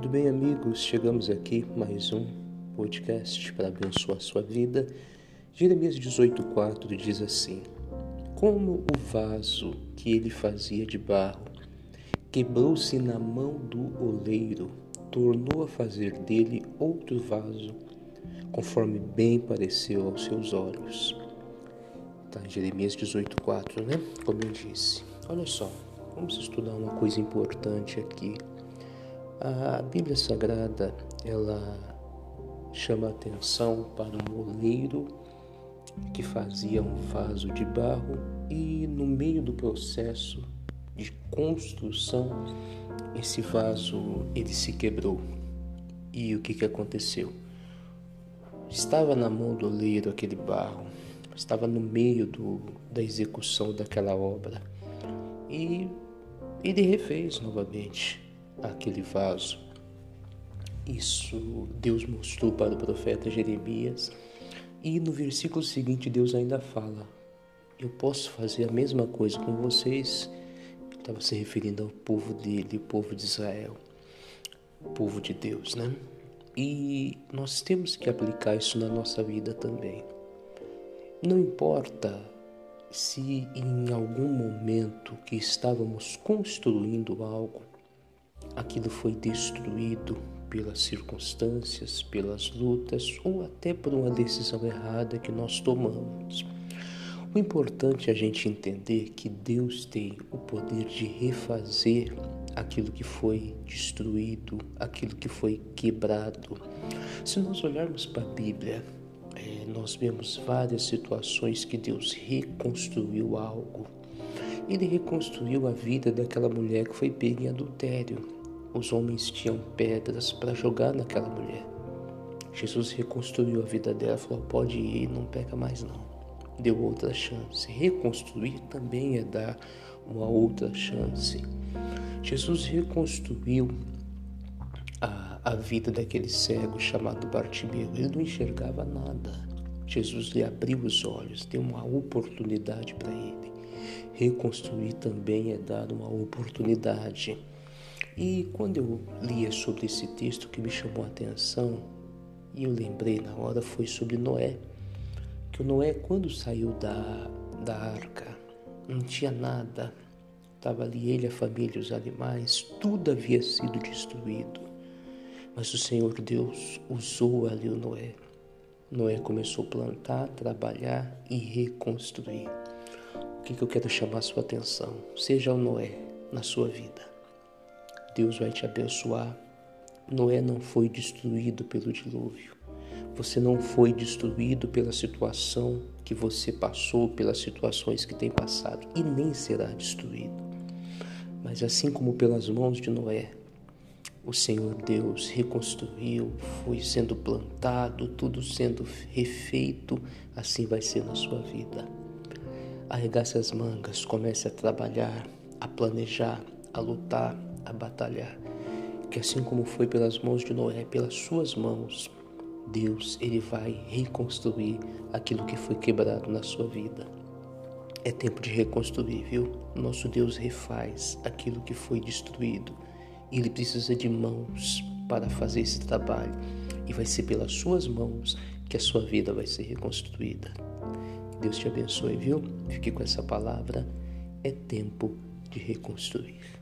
tudo bem, amigos? Chegamos aqui mais um podcast para abençoar sua vida. Jeremias 18,4 diz assim: Como o vaso que ele fazia de barro quebrou-se na mão do oleiro, tornou a fazer dele outro vaso, conforme bem pareceu aos seus olhos. Em Jeremias 18,4, né? Como eu disse. Olha só, vamos estudar uma coisa importante aqui. A Bíblia Sagrada, ela chama atenção para um oleiro que fazia um vaso de barro e no meio do processo de construção esse vaso ele se quebrou. E o que que aconteceu? Estava na mão do oleiro aquele barro, estava no meio do, da execução daquela obra. E ele refez novamente aquele vaso. Isso Deus mostrou para o profeta Jeremias. E no versículo seguinte, Deus ainda fala: Eu posso fazer a mesma coisa com vocês. Estava se referindo ao povo dele, o povo de Israel, o povo de Deus, né? E nós temos que aplicar isso na nossa vida também. Não importa se em algum momento que estávamos construindo algo, aquilo foi destruído pelas circunstâncias, pelas lutas ou até por uma decisão errada que nós tomamos. O importante é a gente entender que Deus tem o poder de refazer aquilo que foi destruído, aquilo que foi quebrado. Se nós olharmos para a Bíblia, é, nós vemos várias situações que Deus reconstruiu algo. Ele reconstruiu a vida daquela mulher que foi pega em adultério os homens tinham pedras para jogar naquela mulher. Jesus reconstruiu a vida dela, falou: pode ir, não peca mais não. Deu outra chance. Reconstruir também é dar uma outra chance. Jesus reconstruiu a, a vida daquele cego chamado Bartimeu. Ele não enxergava nada. Jesus lhe abriu os olhos, deu uma oportunidade para ele. Reconstruir também é dar uma oportunidade. E quando eu lia sobre esse texto que me chamou a atenção, e eu lembrei na hora, foi sobre Noé. Que o Noé, quando saiu da, da arca, não tinha nada, estava ali ele, a família, os animais, tudo havia sido destruído. Mas o Senhor Deus usou ali o Noé. Noé começou a plantar, trabalhar e reconstruir. O que, que eu quero chamar a sua atenção? Seja o Noé na sua vida. Deus vai te abençoar. Noé não foi destruído pelo dilúvio. Você não foi destruído pela situação que você passou, pelas situações que tem passado e nem será destruído. Mas assim como pelas mãos de Noé, o Senhor Deus reconstruiu, foi sendo plantado, tudo sendo refeito, assim vai ser na sua vida. Arregace as mangas, comece a trabalhar, a planejar, a lutar, a batalhar. Que assim como foi pelas mãos de Noé, pelas suas mãos, Deus ele vai reconstruir aquilo que foi quebrado na sua vida. É tempo de reconstruir, viu? Nosso Deus refaz aquilo que foi destruído. Ele precisa de mãos para fazer esse trabalho. E vai ser pelas suas mãos que a sua vida vai ser reconstruída. Deus te abençoe, viu? Fique com essa palavra. É tempo de reconstruir.